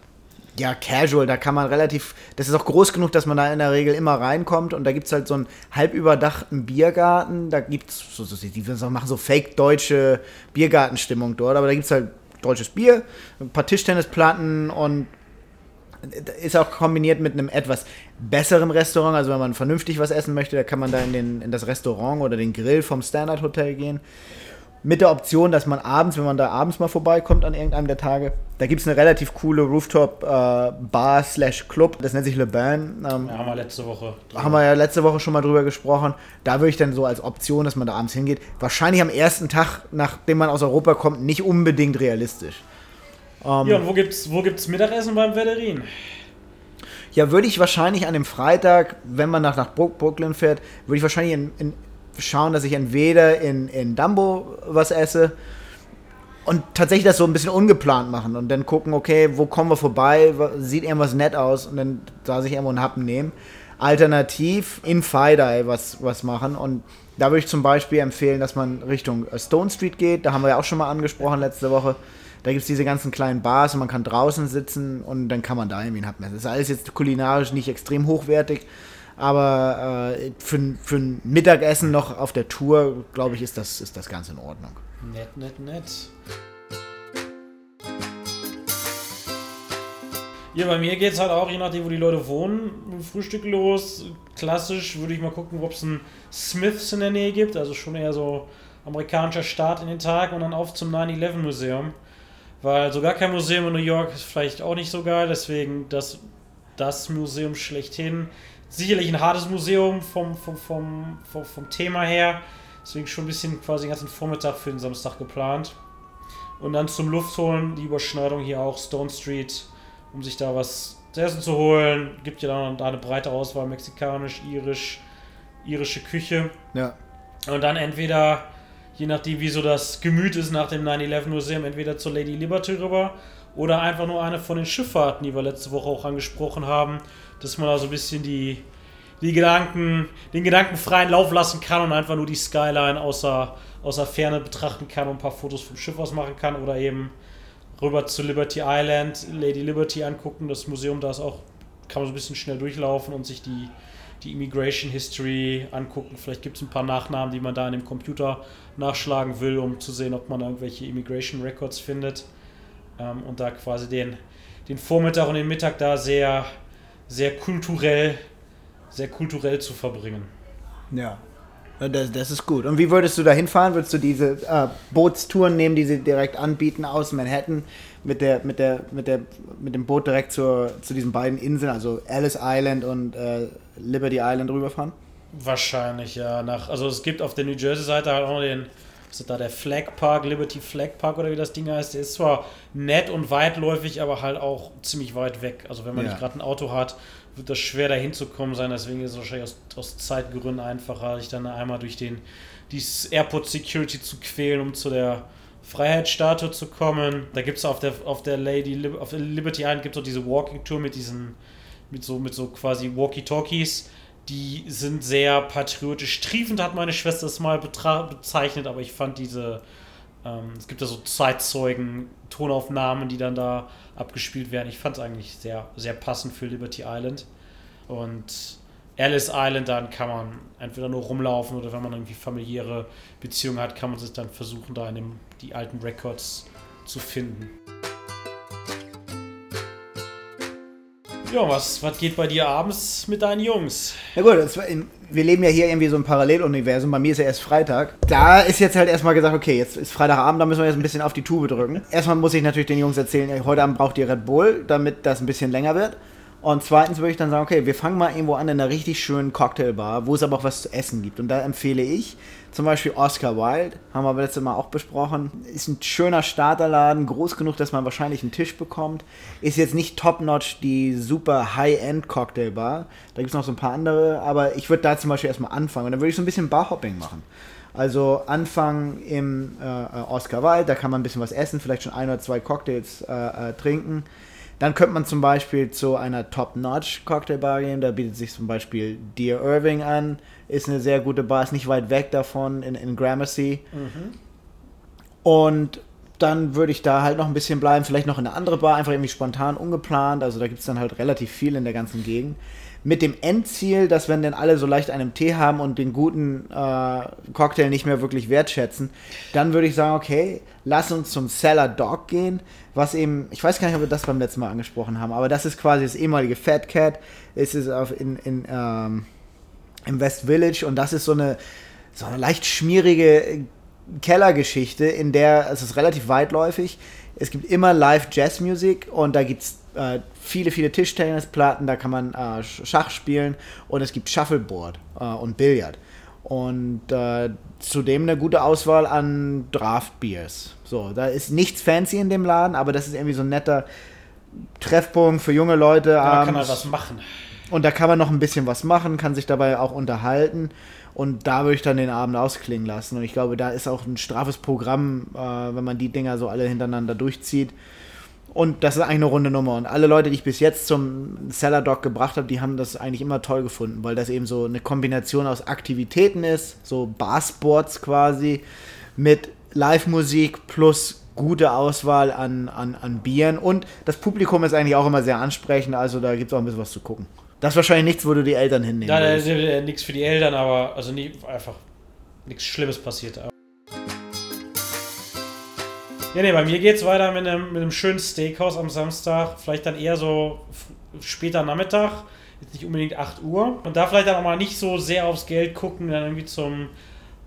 ja, casual, da kann man relativ, das ist auch groß genug, dass man da in der Regel immer reinkommt und da gibt es halt so einen halb überdachten Biergarten, da gibt es, so, so, die machen so fake-deutsche Biergartenstimmung dort, aber da gibt es halt deutsches Bier, ein paar Tischtennisplatten und ist auch kombiniert mit einem etwas besseren Restaurant. Also wenn man vernünftig was essen möchte, da kann man da in, den, in das Restaurant oder den Grill vom Standard Hotel gehen mit der Option, dass man abends, wenn man da abends mal vorbeikommt an irgendeinem der Tage, da gibt es eine relativ coole Rooftop-Bar slash Club, das nennt sich Le Bain. Ähm, ja, haben wir letzte Woche. Drüber. Haben wir ja letzte Woche schon mal drüber gesprochen. Da würde ich dann so als Option, dass man da abends hingeht, wahrscheinlich am ersten Tag, nachdem man aus Europa kommt, nicht unbedingt realistisch. Ähm, ja, und wo gibt's, wo gibt's Mittagessen beim Vedderin? Ja, würde ich wahrscheinlich an dem Freitag, wenn man nach, nach Brooklyn fährt, würde ich wahrscheinlich in, in schauen, dass ich entweder in, in Dumbo was esse und tatsächlich das so ein bisschen ungeplant machen und dann gucken, okay, wo kommen wir vorbei, sieht irgendwas nett aus und dann da sich irgendwo einen Happen nehmen. Alternativ in Friday was, was machen und da würde ich zum Beispiel empfehlen, dass man Richtung Stone Street geht, da haben wir ja auch schon mal angesprochen letzte Woche. Da gibt es diese ganzen kleinen Bars und man kann draußen sitzen und dann kann man da irgendwie einen Happen essen. Das ist alles jetzt kulinarisch nicht extrem hochwertig, aber äh, für, für ein Mittagessen noch auf der Tour, glaube ich, ist das, ist das ganz in Ordnung. Nett, nett, nett. Ja, bei mir geht es halt auch, je nachdem, wo die Leute wohnen, Frühstück los. Klassisch würde ich mal gucken, ob es einen Smiths in der Nähe gibt, also schon eher so amerikanischer Start in den Tag und dann auf zum 9-11-Museum. Weil so gar kein Museum in New York ist vielleicht auch nicht so geil, deswegen das, das Museum schlechthin sicherlich ein hartes Museum vom, vom, vom, vom, vom Thema her. Deswegen schon ein bisschen quasi den ganzen Vormittag für den Samstag geplant. Und dann zum Luftholen die Überschneidung hier auch Stone Street, um sich da was zu essen zu holen. Gibt ja dann da eine breite Auswahl, mexikanisch, irisch, irische Küche. Ja. Und dann entweder, je nachdem wie so das Gemüt ist nach dem 9-11 Museum, entweder zur Lady Liberty rüber oder einfach nur eine von den Schifffahrten, die wir letzte Woche auch angesprochen haben, dass man da so ein bisschen die, die Gedanken, den Gedanken freien Lauf lassen kann und einfach nur die Skyline außer, außer Ferne betrachten kann und ein paar Fotos vom Schiff aus machen kann oder eben rüber zu Liberty Island, Lady Liberty angucken. Das Museum da ist auch, kann man so ein bisschen schnell durchlaufen und sich die, die Immigration History angucken. Vielleicht gibt es ein paar Nachnamen, die man da in dem Computer nachschlagen will, um zu sehen, ob man irgendwelche Immigration Records findet. Ähm, und da quasi den, den Vormittag und den Mittag da sehr, sehr kulturell, sehr kulturell zu verbringen. Ja. Das, das ist gut. Und wie würdest du da hinfahren? Würdest du diese äh, Bootstouren nehmen, die sie direkt anbieten aus Manhattan mit der, mit der, mit der, mit dem Boot direkt zur, zu diesen beiden Inseln, also Ellis Island und äh, Liberty Island rüberfahren? Wahrscheinlich, ja. Nach, also es gibt auf der New Jersey-Seite halt auch noch den ist da der Flag Park, Liberty Flag Park oder wie das Ding heißt. Der ist zwar nett und weitläufig, aber halt auch ziemlich weit weg. Also wenn man ja. nicht gerade ein Auto hat, wird das schwer dahin zu kommen sein. Deswegen ist es wahrscheinlich aus, aus Zeitgründen einfacher, sich dann einmal durch den die Airport Security zu quälen, um zu der Freiheitsstatue zu kommen. Da gibt es auf der, auf der Lady, auf der Liberty Island gibt es auch diese Walking Tour mit diesen, mit so, mit so quasi Walkie-Talkies. Die sind sehr patriotisch triefend, hat meine Schwester es mal bezeichnet, aber ich fand diese, ähm, es gibt ja so Zeitzeugen, Tonaufnahmen, die dann da abgespielt werden. Ich fand es eigentlich sehr, sehr passend für Liberty Island. Und Alice Island, dann kann man entweder nur rumlaufen oder wenn man irgendwie familiäre Beziehungen hat, kann man sich dann versuchen, da in dem, die alten Records zu finden. Ja, was, was geht bei dir abends mit deinen Jungs? Na gut, in, wir leben ja hier irgendwie so ein Paralleluniversum. Bei mir ist ja erst Freitag. Da ist jetzt halt erstmal gesagt, okay, jetzt ist Freitagabend, da müssen wir jetzt ein bisschen auf die Tube drücken. Erstmal muss ich natürlich den Jungs erzählen, heute Abend braucht ihr Red Bull, damit das ein bisschen länger wird. Und zweitens würde ich dann sagen, okay, wir fangen mal irgendwo an in einer richtig schönen Cocktailbar, wo es aber auch was zu essen gibt. Und da empfehle ich zum Beispiel Oscar Wilde, haben wir letztes Mal auch besprochen. Ist ein schöner Starterladen, groß genug, dass man wahrscheinlich einen Tisch bekommt. Ist jetzt nicht top-notch die super High-End Cocktailbar. Da gibt es noch so ein paar andere, aber ich würde da zum Beispiel erstmal anfangen. Und dann würde ich so ein bisschen Barhopping machen. Also anfangen im äh, Oscar Wilde, da kann man ein bisschen was essen, vielleicht schon ein oder zwei Cocktails äh, äh, trinken dann könnte man zum Beispiel zu einer Top-Notch-Cocktailbar gehen. Da bietet sich zum Beispiel Dear Irving an. Ist eine sehr gute Bar, ist nicht weit weg davon in, in Gramercy. Mhm. Und dann würde ich da halt noch ein bisschen bleiben. Vielleicht noch in eine andere Bar, einfach irgendwie spontan, ungeplant. Also da gibt es dann halt relativ viel in der ganzen Gegend mit dem Endziel, dass wenn dann alle so leicht einen Tee haben und den guten äh, Cocktail nicht mehr wirklich wertschätzen, dann würde ich sagen, okay, lass uns zum Cellar Dog gehen, was eben, ich weiß gar nicht, ob wir das beim letzten Mal angesprochen haben, aber das ist quasi das ehemalige Fat Cat, es ist auf in, in ähm, im West Village und das ist so eine, so eine leicht schmierige Kellergeschichte, in der es ist relativ weitläufig. Es gibt immer Live Jazzmusik und da gibt es äh, viele, viele Tischtennisplatten, da kann man äh, Schach spielen und es gibt Shuffleboard äh, und Billard. Und äh, zudem eine gute Auswahl an Draft Beers. So, da ist nichts fancy in dem Laden, aber das ist irgendwie so ein netter Treffpunkt für junge Leute. Da kann man was machen. Und da kann man noch ein bisschen was machen, kann sich dabei auch unterhalten. Und da würde ich dann den Abend ausklingen lassen. Und ich glaube, da ist auch ein straffes Programm, äh, wenn man die Dinger so alle hintereinander durchzieht. Und das ist eigentlich eine runde Nummer. Und alle Leute, die ich bis jetzt zum Cellar Dog gebracht habe, die haben das eigentlich immer toll gefunden, weil das eben so eine Kombination aus Aktivitäten ist, so Barsports quasi, mit Live-Musik plus gute Auswahl an, an, an Bieren. Und das Publikum ist eigentlich auch immer sehr ansprechend, also da gibt es auch ein bisschen was zu gucken. Das ist wahrscheinlich nichts, wo du die Eltern hinnehmen Nein, nein, nichts für die Eltern, aber also nie, einfach nichts Schlimmes passiert. Ja, nee, bei mir geht es weiter mit einem, mit einem schönen Steakhouse am Samstag. Vielleicht dann eher so später Nachmittag. Jetzt nicht unbedingt 8 Uhr. Und da vielleicht dann auch mal nicht so sehr aufs Geld gucken, dann irgendwie zum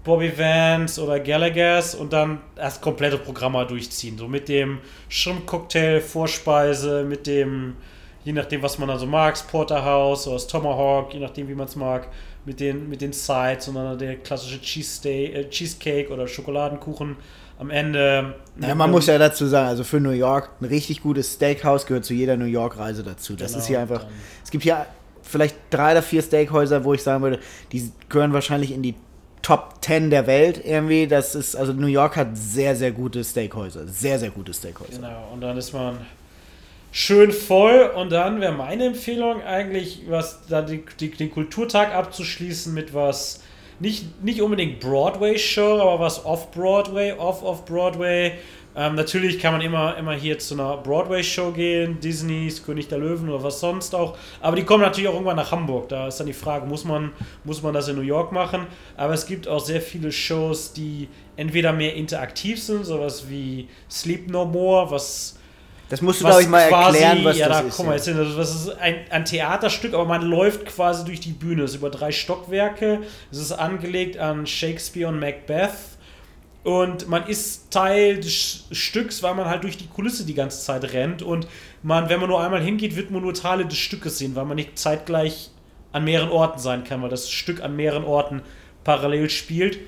Bobby Vance oder Gallagher's und dann das komplette Programm mal durchziehen. So mit dem Shrimp-Cocktail, Vorspeise, mit dem, je nachdem, was man dann so mag, Porterhouse oder das Tomahawk, je nachdem, wie man es mag, mit den, mit den Sides und dann der klassische äh, Cheesecake oder Schokoladenkuchen am Ende. Ja, man muss ja dazu sagen, also für New York ein richtig gutes Steakhouse gehört zu jeder New York-Reise dazu. Das genau, ist hier einfach. Es gibt hier vielleicht drei oder vier Steakhäuser, wo ich sagen würde, die gehören wahrscheinlich in die Top 10 der Welt irgendwie. Das ist, also New York hat sehr, sehr gute Steakhäuser. Sehr, sehr gute Steakhäuser. Genau, und dann ist man schön voll und dann wäre meine Empfehlung eigentlich, was da die, die, den Kulturtag abzuschließen mit was nicht, nicht unbedingt Broadway-Show, aber was off-Broadway, off-off-Broadway. Ähm, natürlich kann man immer, immer hier zu einer Broadway-Show gehen, Disneys, König der Löwen oder was sonst auch. Aber die kommen natürlich auch irgendwann nach Hamburg. Da ist dann die Frage, muss man, muss man das in New York machen? Aber es gibt auch sehr viele Shows, die entweder mehr interaktiv sind, sowas wie Sleep No More, was das musst du, glaube ich, mal quasi, erklären, was ja, das da, ist. Guck mal, jetzt, das ist ein, ein, Theaterstück, aber man läuft quasi durch die Bühne. Es ist über drei Stockwerke. Es ist angelegt an Shakespeare und Macbeth. Und man ist Teil des Stücks, weil man halt durch die Kulisse die ganze Zeit rennt. Und man, wenn man nur einmal hingeht, wird man nur Teile des Stückes sehen, weil man nicht zeitgleich an mehreren Orten sein kann, weil das Stück an mehreren Orten parallel spielt.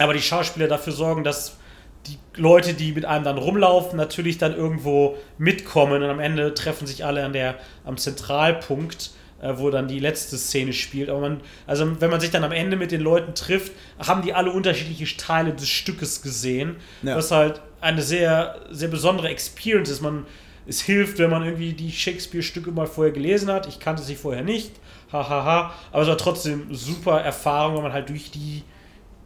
aber die Schauspieler dafür sorgen, dass die Leute, die mit einem dann rumlaufen, natürlich dann irgendwo mitkommen und am Ende treffen sich alle an der, am Zentralpunkt, äh, wo dann die letzte Szene spielt. Aber man, also wenn man sich dann am Ende mit den Leuten trifft, haben die alle unterschiedliche Teile des Stückes gesehen, ja. was halt eine sehr, sehr besondere Experience ist. Man, es hilft, wenn man irgendwie die Shakespeare-Stücke mal vorher gelesen hat. Ich kannte sie vorher nicht, hahaha, ha, ha. aber es war trotzdem super Erfahrung, wenn man halt durch die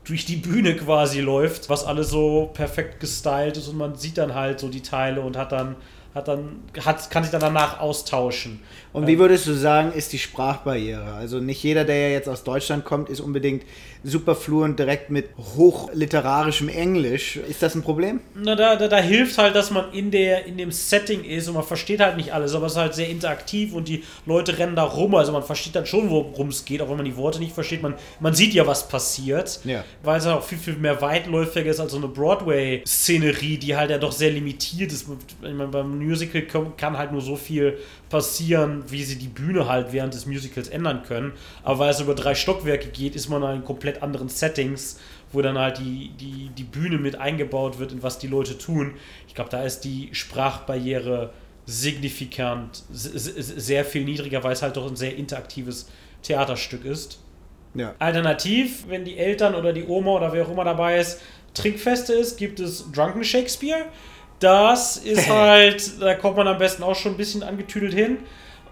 durch die Bühne quasi läuft, was alles so perfekt gestylt ist und man sieht dann halt so die Teile und hat dann hat dann, hat, kann sich dann danach austauschen. Und wie würdest du sagen, ist die Sprachbarriere? Also nicht jeder, der ja jetzt aus Deutschland kommt, ist unbedingt super fluent direkt mit hochliterarischem Englisch. Ist das ein Problem? Na, da, da, da, hilft halt, dass man in, der, in dem Setting ist und man versteht halt nicht alles, aber es ist halt sehr interaktiv und die Leute rennen da rum. Also man versteht dann schon, worum es geht, auch wenn man die Worte nicht versteht. Man, man sieht ja, was passiert, ja. weil es halt auch viel, viel mehr weitläufiger ist als so eine Broadway-Szenerie, die halt ja doch sehr limitiert ist. Ich meine, beim Musical kann halt nur so viel passieren, wie sie die Bühne halt während des Musicals ändern können. Aber weil es über drei Stockwerke geht, ist man in komplett anderen Settings, wo dann halt die, die, die Bühne mit eingebaut wird, in was die Leute tun. Ich glaube, da ist die Sprachbarriere signifikant sehr viel niedriger, weil es halt doch ein sehr interaktives Theaterstück ist. Ja. Alternativ, wenn die Eltern oder die Oma oder wer auch immer dabei ist, Trinkfeste ist, gibt es Drunken Shakespeare. Das ist halt, da kommt man am besten auch schon ein bisschen angetüdelt hin.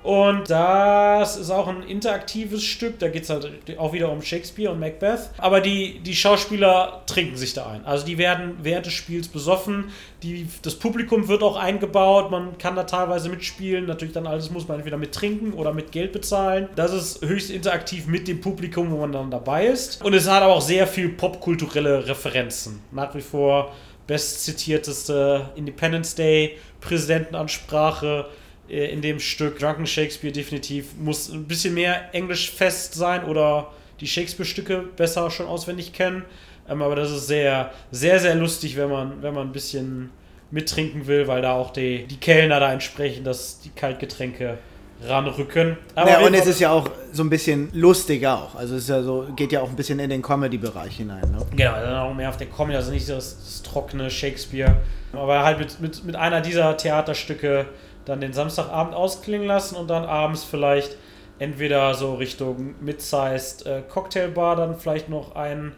Und das ist auch ein interaktives Stück. Da geht es halt auch wieder um Shakespeare und Macbeth. Aber die, die Schauspieler trinken sich da ein. Also die werden während des Spiels besoffen. Die, das Publikum wird auch eingebaut. Man kann da teilweise mitspielen. Natürlich dann alles muss man entweder mit trinken oder mit Geld bezahlen. Das ist höchst interaktiv mit dem Publikum, wo man dann dabei ist. Und es hat aber auch sehr viel popkulturelle Referenzen. Nach wie vor bestzitierteste Independence Day Präsidentenansprache in dem Stück. Drunken Shakespeare definitiv muss ein bisschen mehr Englisch fest sein oder die Shakespeare-Stücke besser schon auswendig kennen. Ähm, aber das ist sehr, sehr, sehr lustig, wenn man, wenn man ein bisschen mittrinken will, weil da auch die, die Kellner da entsprechend dass die Kaltgetränke ranrücken. Aber ja, und es ist ja auch so ein bisschen lustig auch. Also es ist ja so, geht ja auch ein bisschen in den Comedy-Bereich hinein. Ne? Genau, dann auch mehr auf der Comedy, also nicht das, das trockene Shakespeare. Aber halt mit, mit, mit einer dieser Theaterstücke dann den Samstagabend ausklingen lassen und dann abends vielleicht entweder so Richtung Mid-Sized äh, Cocktailbar dann vielleicht noch ein,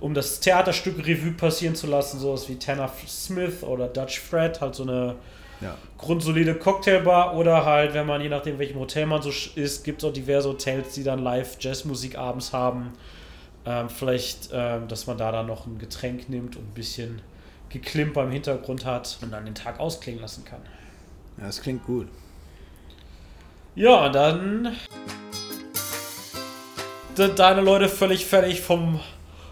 um das Theaterstück Revue passieren zu lassen, sowas wie Tanner Smith oder Dutch Fred, halt so eine ja. grundsolide Cocktailbar oder halt, wenn man je nachdem, welchem Hotel man so ist, gibt es auch diverse Hotels, die dann live Jazzmusik abends haben. Ähm, vielleicht, ähm, dass man da dann noch ein Getränk nimmt und ein bisschen Geklimper im Hintergrund hat und dann den Tag ausklingen lassen kann. Ja, das klingt gut. Ja, dann sind deine Leute völlig fertig vom,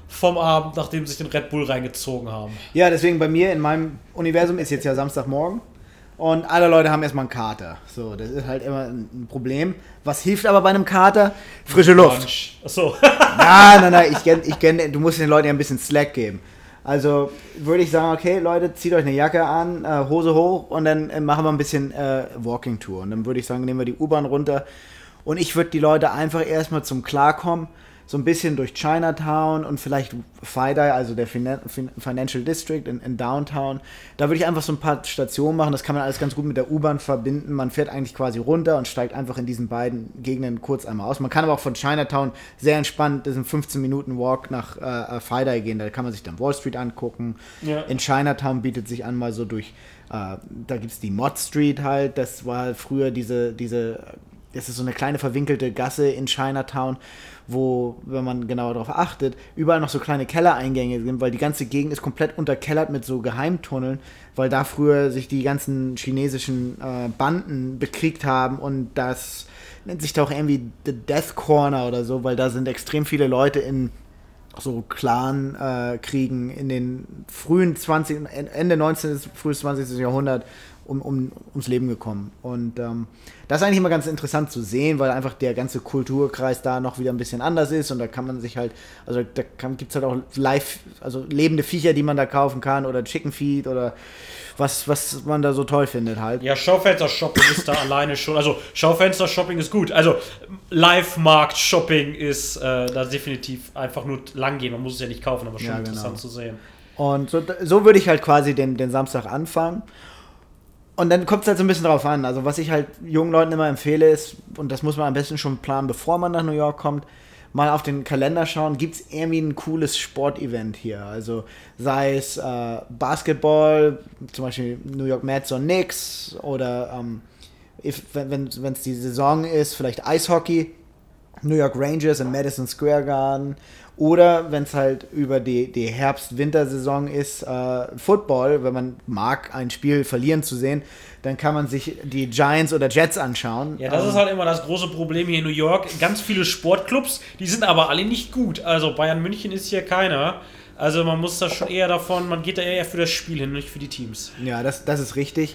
vom Abend, nachdem sie sich den Red Bull reingezogen haben. Ja, deswegen bei mir in meinem Universum ist jetzt ja Samstagmorgen und alle Leute haben erstmal einen Kater. So, das ist halt immer ein Problem. Was hilft aber bei einem Kater? Frische Luft. Achso. nein, nein, nein, ich, ich kenn, du musst den Leuten ja ein bisschen Slack geben. Also würde ich sagen, okay, Leute, zieht euch eine Jacke an, äh, Hose hoch und dann äh, machen wir ein bisschen äh, Walking Tour. Und dann würde ich sagen, nehmen wir die U-Bahn runter. Und ich würde die Leute einfach erstmal zum Klarkommen so ein bisschen durch Chinatown und vielleicht FIDI, also der Financial District in, in, Downtown. Da würde ich einfach so ein paar Stationen machen. Das kann man alles ganz gut mit der U-Bahn verbinden. Man fährt eigentlich quasi runter und steigt einfach in diesen beiden Gegenden kurz einmal aus. Man kann aber auch von Chinatown sehr entspannt, das sind 15 Minuten Walk nach äh, FIDI gehen. Da kann man sich dann Wall Street angucken. Ja. In Chinatown bietet sich an, mal so durch, äh, da gibt es die Mod Street halt. Das war früher diese, diese das ist so eine kleine verwinkelte Gasse in Chinatown, wo, wenn man genauer darauf achtet, überall noch so kleine Kellereingänge sind, weil die ganze Gegend ist komplett unterkellert mit so Geheimtunneln, weil da früher sich die ganzen chinesischen äh, Banden bekriegt haben und das nennt sich da auch irgendwie The Death Corner oder so, weil da sind extrem viele Leute in so Clan-Kriegen äh, in den frühen 20, Ende 19. bis frühes 20. Jahrhundert um, um, ums Leben gekommen. Und ähm, das ist eigentlich immer ganz interessant zu sehen, weil einfach der ganze Kulturkreis da noch wieder ein bisschen anders ist und da kann man sich halt, also da gibt es halt auch live, also lebende Viecher, die man da kaufen kann oder Chicken Feed oder was, was man da so toll findet halt. Ja, Schaufenster-Shopping ist da alleine schon, also Schaufenster-Shopping ist gut, also Live-Markt-Shopping ist äh, da definitiv einfach nur lang gehen, man muss es ja nicht kaufen, aber schon Ja, genau. interessant zu sehen. Und so, so würde ich halt quasi den, den Samstag anfangen. Und dann kommt es halt so ein bisschen drauf an. Also, was ich halt jungen Leuten immer empfehle, ist, und das muss man am besten schon planen, bevor man nach New York kommt, mal auf den Kalender schauen, gibt es irgendwie ein cooles Sportevent hier. Also, sei es äh, Basketball, zum Beispiel New York Mets und Knicks, oder ähm, if, wenn es die Saison ist, vielleicht Eishockey. New York Rangers im Madison Square Garden oder wenn es halt über die, die Herbst-Wintersaison ist, äh, Football, wenn man mag, ein Spiel verlieren zu sehen, dann kann man sich die Giants oder Jets anschauen. Ja, das Ähm, ist halt immer das große Problem hier in New York. Ganz viele Sportclubs, die sind aber alle nicht gut. Also Bayern München ist hier keiner. Also man muss da schon eher davon, man geht da eher für das Spiel hin, nicht für die Teams. Ja, das, das ist richtig.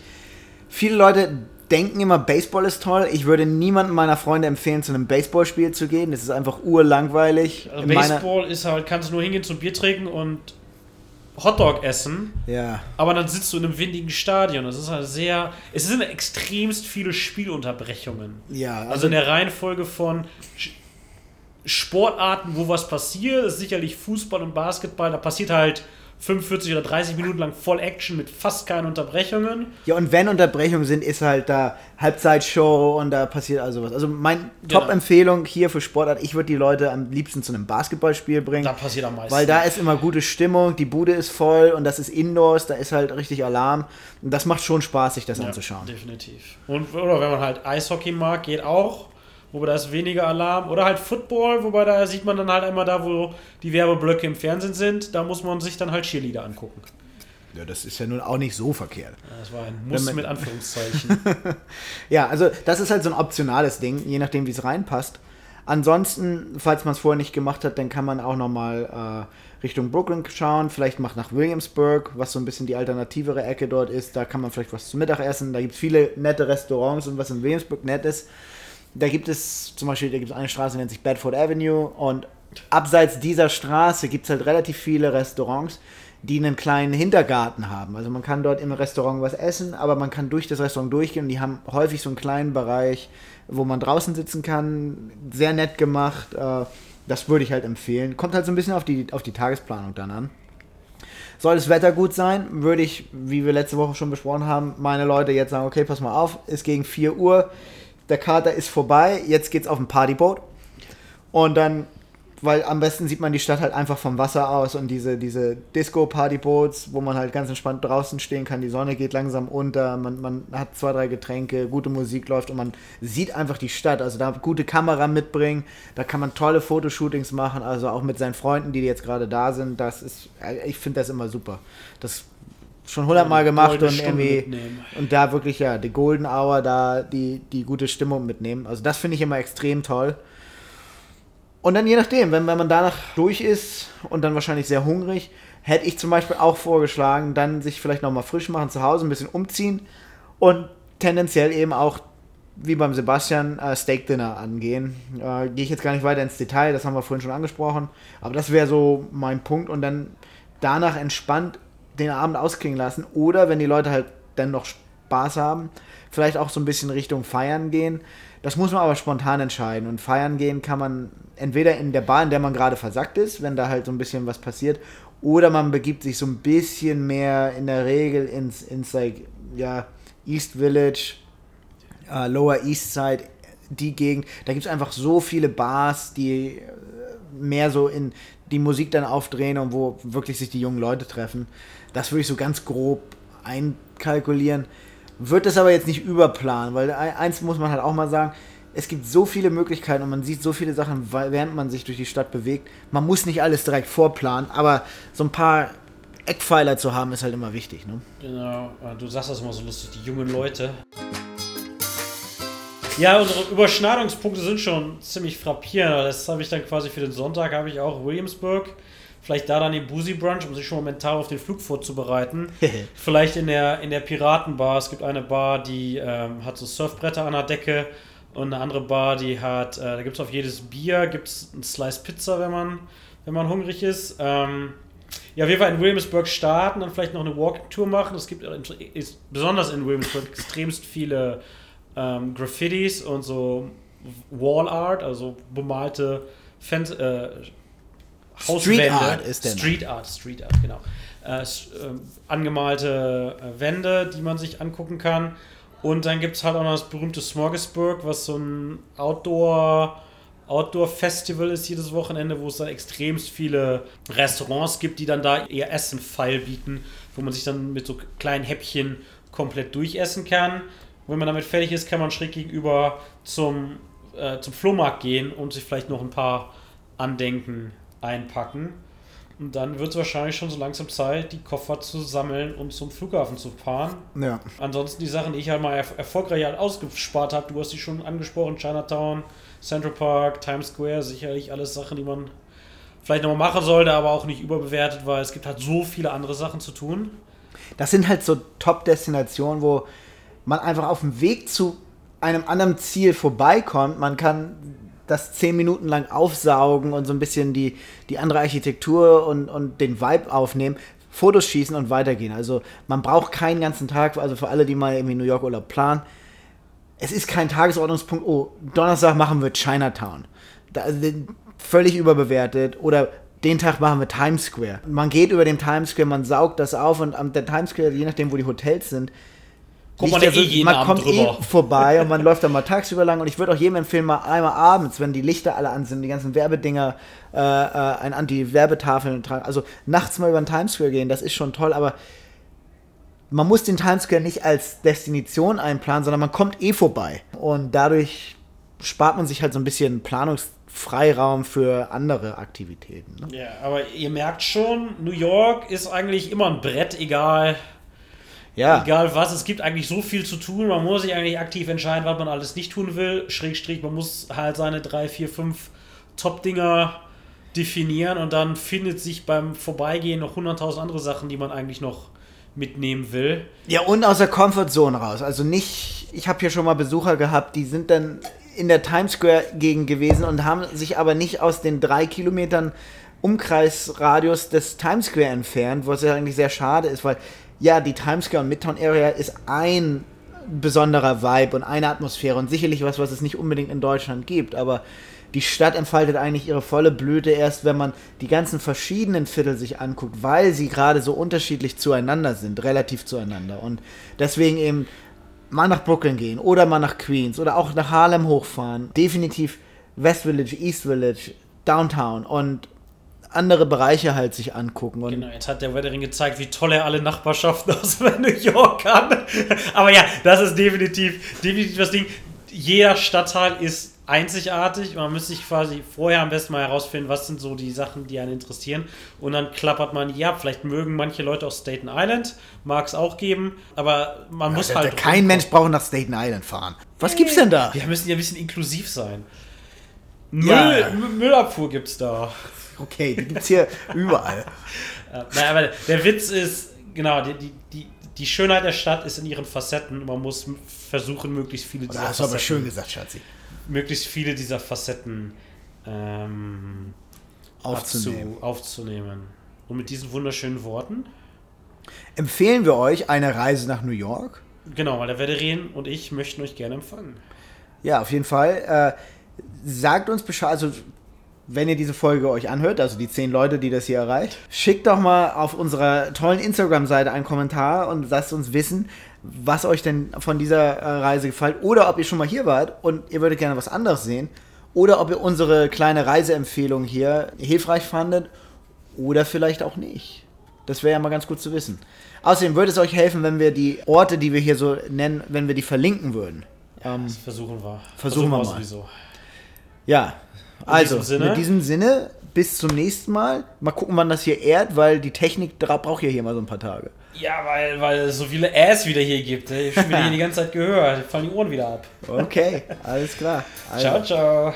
Viele Leute denken immer, Baseball ist toll. Ich würde niemandem meiner Freunde empfehlen, zu einem Baseballspiel zu gehen. Das ist einfach urlangweilig. Also Baseball ist halt, kannst du nur hingehen zum Bier trinken und Hotdog essen, ja, aber dann sitzt du in einem windigen Stadion. Das ist halt sehr, es sind extremst viele Spielunterbrechungen. ja, Also in der Reihenfolge von Sportarten, wo was passiert, ist sicherlich Fußball und Basketball, da passiert halt 45 oder 30 Minuten lang voll Action mit fast keinen Unterbrechungen. Ja, und wenn Unterbrechungen sind, ist halt da Halbzeitshow und da passiert also was. Also meine Genau. Top-Empfehlung hier für Sportart, ich würde die Leute am liebsten zu einem Basketballspiel bringen. Da passiert am meisten. Weil da ist immer gute Stimmung, die Bude ist voll und das ist Indoors, da ist halt richtig Alarm. Und das macht schon Spaß, sich das ja, anzuschauen. definitiv. Und oder wenn man halt Eishockey mag, geht auch. Wobei da ist weniger Alarm. Oder halt Football, wobei da sieht man dann halt einmal da, wo die Werbeblöcke im Fernsehen sind. Da muss man sich dann halt Cheerleader angucken. Ja, das ist ja nun auch nicht so verkehrt. Das war ein Muss mit Anführungszeichen. Ja, also das ist halt so ein optionales Ding, je nachdem, wie es reinpasst. Ansonsten, falls man es vorher nicht gemacht hat, dann kann man auch nochmal äh, Richtung Brooklyn schauen, vielleicht macht nach Williamsburg, was so ein bisschen die alternativere Ecke dort ist. Da kann man vielleicht was zu Mittag essen. Da gibt es viele nette Restaurants und was in Williamsburg nett ist. Da gibt es zum Beispiel, da gibt es eine Straße, die nennt sich Bedford Avenue und abseits dieser Straße gibt es halt relativ viele Restaurants, die einen kleinen Hintergarten haben. Also man kann dort im Restaurant was essen, aber man kann durch das Restaurant durchgehen und die haben häufig so einen kleinen Bereich, wo man draußen sitzen kann. Sehr nett gemacht. Äh, Das würde ich halt empfehlen. Kommt halt so ein bisschen auf die, auf die Tagesplanung dann an. Soll das Wetter gut sein, würde ich, wie wir letzte Woche schon besprochen haben, meine Leute jetzt sagen, okay, pass mal auf, ist gegen 4 Uhr, der Kater ist vorbei, jetzt geht's auf ein Partyboot. Und dann, weil am besten sieht man die Stadt halt einfach vom Wasser aus und diese, diese Disco-Partyboots, wo man halt ganz entspannt draußen stehen kann, die Sonne geht langsam unter, man, man hat zwei, drei Getränke, gute Musik läuft und man sieht einfach die Stadt. Also da gute Kamera mitbringen, da kann man tolle Fotoshootings machen, also auch mit seinen Freunden, die jetzt gerade da sind, das ist, ich finde das immer super. Das schon hundertmal gemacht und Stunde irgendwie mitnehmen. und da wirklich ja die Golden Hour da die die gute Stimmung mitnehmen. Also das finde ich immer extrem toll. Und dann je nachdem, wenn, wenn man danach durch ist und dann wahrscheinlich sehr hungrig, hätte ich zum Beispiel auch vorgeschlagen, dann sich vielleicht nochmal frisch machen zu Hause, ein bisschen umziehen und tendenziell eben auch wie beim Sebastian äh, Steak Dinner angehen. Äh, Gehe ich jetzt gar nicht weiter ins Detail, das haben wir vorhin schon angesprochen. Aber das wäre so mein Punkt und dann danach entspannt den Abend ausklingen lassen. Oder wenn die Leute halt dann noch Spaß haben, vielleicht auch so ein bisschen Richtung Feiern gehen. Das muss man aber spontan entscheiden. Und feiern gehen kann man entweder in der Bar, in der man gerade versackt ist, wenn da halt so ein bisschen was passiert, oder man begibt sich so ein bisschen mehr in der Regel ins, ins like, ja, East Village, äh, Lower East Side, die Gegend. Da gibt es einfach so viele Bars, die äh, mehr so in die Musik dann aufdrehen und wo wirklich sich die jungen Leute treffen. Das würde ich so ganz grob einkalkulieren. Wird das aber jetzt nicht überplanen, weil eins muss man halt auch mal sagen, es gibt so viele Möglichkeiten und man sieht so viele Sachen, während man sich durch die Stadt bewegt. Man muss nicht alles direkt vorplanen, aber so ein paar Eckpfeiler zu haben, ist halt immer wichtig. Ne? Genau, du sagst das immer so lustig, die jungen Leute. Ja, unsere Überschneidungspunkte sind schon ziemlich frappierend. Das habe ich dann quasi für den Sonntag, habe ich auch Williamsburg Vielleicht da dann den Boozy Brunch, um sich schon mal mental auf den Flug vorzubereiten. Vielleicht in der, in der Piratenbar. Es gibt eine Bar, die ähm, hat so Surfbretter an der Decke und eine andere Bar, die hat, äh, da gibt es auf jedes Bier, gibt es ein Slice Pizza, wenn man, wenn man hungrig ist. Ähm, ja, wir werden in Williamsburg starten, dann vielleicht noch eine Walking-Tour machen. Es gibt ist, besonders in Williamsburg extremst viele ähm, Graffitis und so Wall Art, also bemalte Fans, äh, Hauswände. Street Art ist der Street Art, Street Art, genau. Äh, äh, angemalte äh, Wände, die man sich angucken kann. Und dann gibt es halt auch noch das berühmte Smorgasburg, was so ein Outdoor, Outdoor Festival ist jedes Wochenende, wo es dann extremst viele Restaurants gibt, die dann da eher Essen feil bieten, wo man sich dann mit so kleinen Häppchen komplett durchessen kann. Und wenn man damit fertig ist, kann man schräg gegenüber zum, äh, zum Flohmarkt gehen und sich vielleicht noch ein paar Andenken einpacken. Und dann wird es wahrscheinlich schon so langsam Zeit, die Koffer zu sammeln und zum Flughafen zu fahren. Ja. Ansonsten die Sachen, die ich halt mal erf erfolgreich halt ausgespart habe, du hast die schon angesprochen, Chinatown, Central Park, Times Square, sicherlich alles Sachen, die man vielleicht nochmal machen sollte, aber auch nicht überbewertet, weil es gibt halt so viele andere Sachen zu tun. Das sind halt so Top-Destinationen, wo man einfach auf dem Weg zu einem anderen Ziel vorbeikommt. Man kann das zehn Minuten lang aufsaugen und so ein bisschen die, die andere Architektur und, und den Vibe aufnehmen, Fotos schießen und weitergehen. Also man braucht keinen ganzen Tag, also für alle, die mal irgendwie New York Urlaub planen, es ist kein Tagesordnungspunkt, oh, Donnerstag machen wir Chinatown. Da, völlig überbewertet. Oder den Tag machen wir Times Square. Man geht über den Times Square, man saugt das auf und am der Times Square, je nachdem, wo die Hotels sind, Kommt man, also, eh man kommt eh drüber. eh vorbei und man läuft dann mal tagsüber lang und ich würde auch jedem empfehlen, mal einmal abends, wenn die Lichter alle an sind, die ganzen Werbedinger, äh, äh, ein Anti-Werbetafeln tragen, also nachts mal über den Times Square gehen, das ist schon toll, aber man muss den Times Square nicht als Destination einplanen, sondern man kommt eh vorbei und dadurch spart man sich halt so ein bisschen Planungsfreiraum für andere Aktivitäten. Ne? Ja, aber ihr merkt schon, New York ist eigentlich immer ein Brett, egal ja. Egal was, es gibt eigentlich so viel zu tun. Man muss sich eigentlich aktiv entscheiden, was man alles nicht tun will. Schrägstrich, man muss halt seine drei, vier, fünf Top-Dinger definieren und dann findet sich beim Vorbeigehen noch 100.000 andere Sachen, die man eigentlich noch mitnehmen will. Ja, und aus der Comfortzone raus. Also nicht, ich habe hier schon mal Besucher gehabt, die sind dann in der Times Square-Gegend gewesen und haben sich aber nicht aus den drei Kilometern Umkreisradius des Times Square entfernt, was ja eigentlich sehr schade ist, weil ja, die Times Square und Midtown Area ist ein besonderer Vibe und eine Atmosphäre und sicherlich was, was es nicht unbedingt in Deutschland gibt, aber die Stadt entfaltet eigentlich ihre volle Blüte erst, wenn man die ganzen verschiedenen Viertel sich anguckt, weil sie gerade so unterschiedlich zueinander sind, relativ zueinander. Und deswegen eben mal nach Brooklyn gehen oder mal nach Queens oder auch nach Harlem hochfahren. Definitiv West Village, East Village, Downtown und andere Bereiche halt sich angucken. Und genau, jetzt hat der Wettering gezeigt, wie toll er alle Nachbarschaften aus New York kann. Aber ja, das ist definitiv, definitiv das Ding. Jeder Stadtteil ist einzigartig man müsste sich quasi vorher am besten mal herausfinden, was sind so die Sachen, die einen interessieren. Und dann klappert man, ja, vielleicht mögen manche Leute aus Staten Island, mag es auch geben, aber man ja, muss halt. Kein Mensch braucht nach Staten Island fahren. Was hey, gibt's denn da? Wir müssen ja ein bisschen inklusiv sein. Müll, ja. Müllabfuhr gibt's da. Okay, die gibt es hier überall. Äh, naja, aber der Witz ist, genau, die, die, die, Schönheit der Stadt ist in ihren Facetten. Man muss versuchen, möglichst viele dieser das Facetten. Das aber schön gesagt, Schatzi. Möglichst viele dieser Facetten ähm, aufzunehmen. Zu, aufzunehmen. Und mit diesen wunderschönen Worten empfehlen wir euch eine Reise nach New York. Genau, weil der Wederin und ich möchten euch gerne empfangen. Ja, auf jeden Fall. Äh, sagt uns Bescheid, also wenn ihr diese Folge euch anhört, also die zehn Leute, die das hier erreicht, schickt doch mal auf unserer tollen Instagram-Seite einen Kommentar und lasst uns wissen, was euch denn von dieser äh, Reise gefällt oder ob ihr schon mal hier wart und ihr würdet gerne was anderes sehen oder ob ihr unsere kleine Reiseempfehlung hier hilfreich fandet oder vielleicht auch nicht. Das wäre ja mal ganz gut zu wissen. Außerdem würde es euch helfen, wenn wir die Orte, die wir hier so nennen, wenn wir die verlinken würden. Ähm, das versuchen wir. Versuchen, versuchen wir mal. Sowieso. Ja, also, diesem in diesem Sinne, bis zum nächsten Mal. Mal gucken, wann das hier ehrt, weil die Technik braucht ja hier mal so ein paar Tage. Ja, weil, weil es so viele Ass wieder hier gibt. Ich habe mir die ganze Zeit gehört. Fallen die Ohren wieder ab. Okay, alles klar. Also. Ciao, ciao.